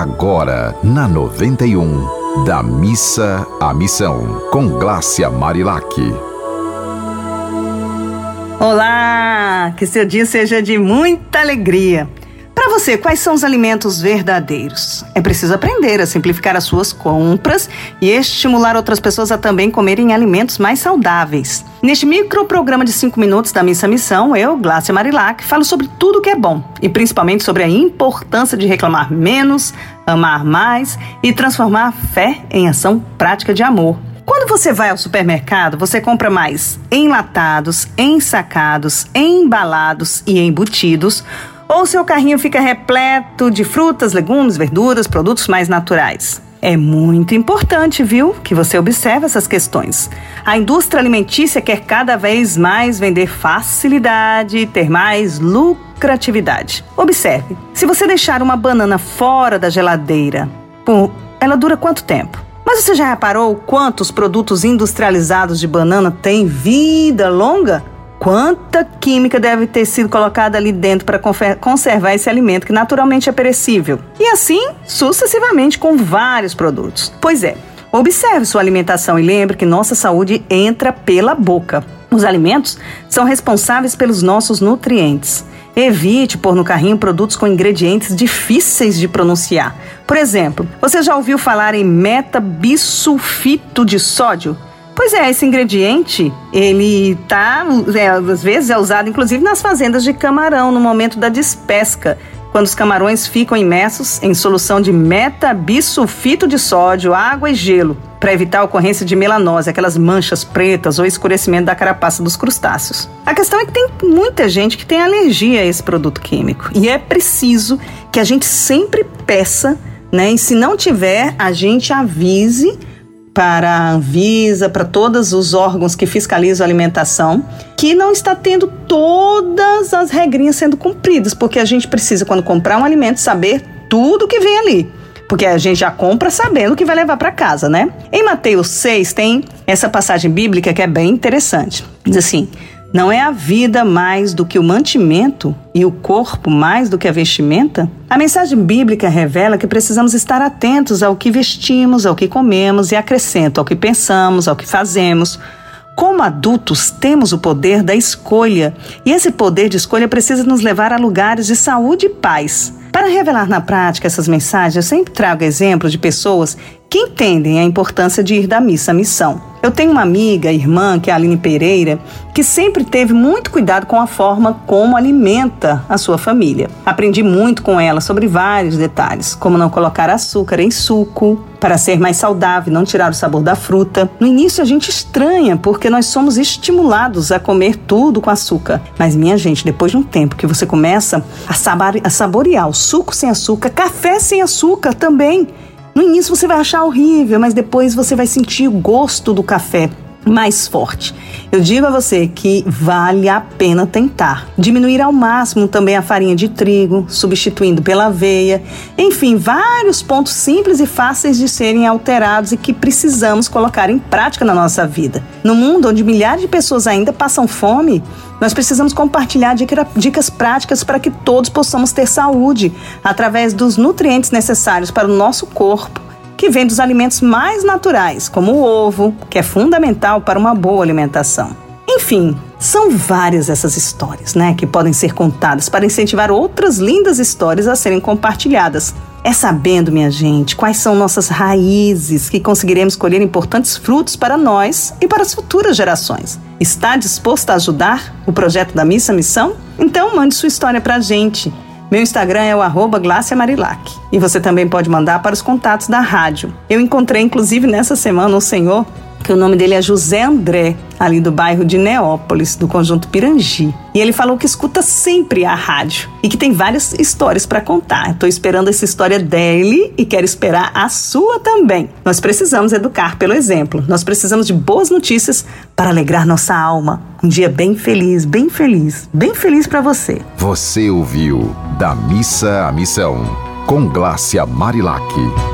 agora na 91, da missa à missão, com Glácia Marilac. Olá, que seu dia seja de muita alegria. Você, quais são os alimentos verdadeiros? É preciso aprender a simplificar as suas compras e estimular outras pessoas a também comerem alimentos mais saudáveis. Neste microprograma de 5 minutos da Missa Missão, eu, Glácia Marilac, falo sobre tudo que é bom e principalmente sobre a importância de reclamar menos, amar mais e transformar fé em ação prática de amor. Quando você vai ao supermercado, você compra mais enlatados, ensacados, embalados e embutidos ou seu carrinho fica repleto de frutas, legumes, verduras, produtos mais naturais. É muito importante, viu, que você observe essas questões. A indústria alimentícia quer cada vez mais vender facilidade e ter mais lucratividade. Observe: se você deixar uma banana fora da geladeira, ela dura quanto tempo? Mas você já reparou quantos produtos industrializados de banana têm vida longa? Quanta química deve ter sido colocada ali dentro para conservar esse alimento que naturalmente é perecível? E assim sucessivamente com vários produtos. Pois é, observe sua alimentação e lembre que nossa saúde entra pela boca. Os alimentos são responsáveis pelos nossos nutrientes. Evite pôr no carrinho produtos com ingredientes difíceis de pronunciar. Por exemplo, você já ouviu falar em metabisulfito de sódio? Pois é, esse ingrediente, ele tá, é, às vezes é usado inclusive nas fazendas de camarão no momento da despesca, quando os camarões ficam imersos em solução de metabisulfito de sódio, água e gelo, para evitar a ocorrência de melanose, aquelas manchas pretas ou escurecimento da carapaça dos crustáceos. A questão é que tem muita gente que tem alergia a esse produto químico e é preciso que a gente sempre peça, né? E se não tiver, a gente avise para a Anvisa, para todos os órgãos que fiscalizam a alimentação, que não está tendo todas as regrinhas sendo cumpridas, porque a gente precisa, quando comprar um alimento, saber tudo que vem ali. Porque a gente já compra sabendo que vai levar para casa, né? Em Mateus 6 tem essa passagem bíblica que é bem interessante. Diz assim: não é a vida mais do que o mantimento e o corpo mais do que a vestimenta? A mensagem bíblica revela que precisamos estar atentos ao que vestimos, ao que comemos e acrescento ao que pensamos, ao que fazemos. Como adultos, temos o poder da escolha, e esse poder de escolha precisa nos levar a lugares de saúde e paz. Para revelar na prática essas mensagens, eu sempre trago exemplos de pessoas que entendem a importância de ir da missa à missão. Eu tenho uma amiga, irmã, que é a Aline Pereira, que sempre teve muito cuidado com a forma como alimenta a sua família. Aprendi muito com ela sobre vários detalhes, como não colocar açúcar em suco, para ser mais saudável, não tirar o sabor da fruta. No início a gente estranha, porque nós somos estimulados a comer tudo com açúcar. Mas, minha gente, depois de um tempo que você começa a saborear o suco sem açúcar, café sem açúcar também. No início você vai achar horrível, mas depois você vai sentir o gosto do café mais forte. Eu digo a você que vale a pena tentar. Diminuir ao máximo também a farinha de trigo, substituindo pela aveia. Enfim, vários pontos simples e fáceis de serem alterados e que precisamos colocar em prática na nossa vida. No mundo onde milhares de pessoas ainda passam fome, nós precisamos compartilhar dicas práticas para que todos possamos ter saúde através dos nutrientes necessários para o nosso corpo que vem dos alimentos mais naturais, como o ovo, que é fundamental para uma boa alimentação. Enfim, são várias essas histórias, né, que podem ser contadas para incentivar outras lindas histórias a serem compartilhadas. É sabendo, minha gente, quais são nossas raízes que conseguiremos colher importantes frutos para nós e para as futuras gerações. Está disposto a ajudar o projeto da Missa Missão? Então mande sua história para a gente. Meu Instagram é o arroba Marilac. E você também pode mandar para os contatos da rádio. Eu encontrei, inclusive, nessa semana um senhor que o nome dele é José André, ali do bairro de Neópolis, do conjunto Pirangi. E ele falou que escuta sempre a rádio e que tem várias histórias para contar. Estou esperando essa história dele e quero esperar a sua também. Nós precisamos educar pelo exemplo. Nós precisamos de boas notícias para alegrar nossa alma. Um dia bem feliz, bem feliz, bem feliz para você. Você ouviu Da Missa à Missão, com Glácia Marilac.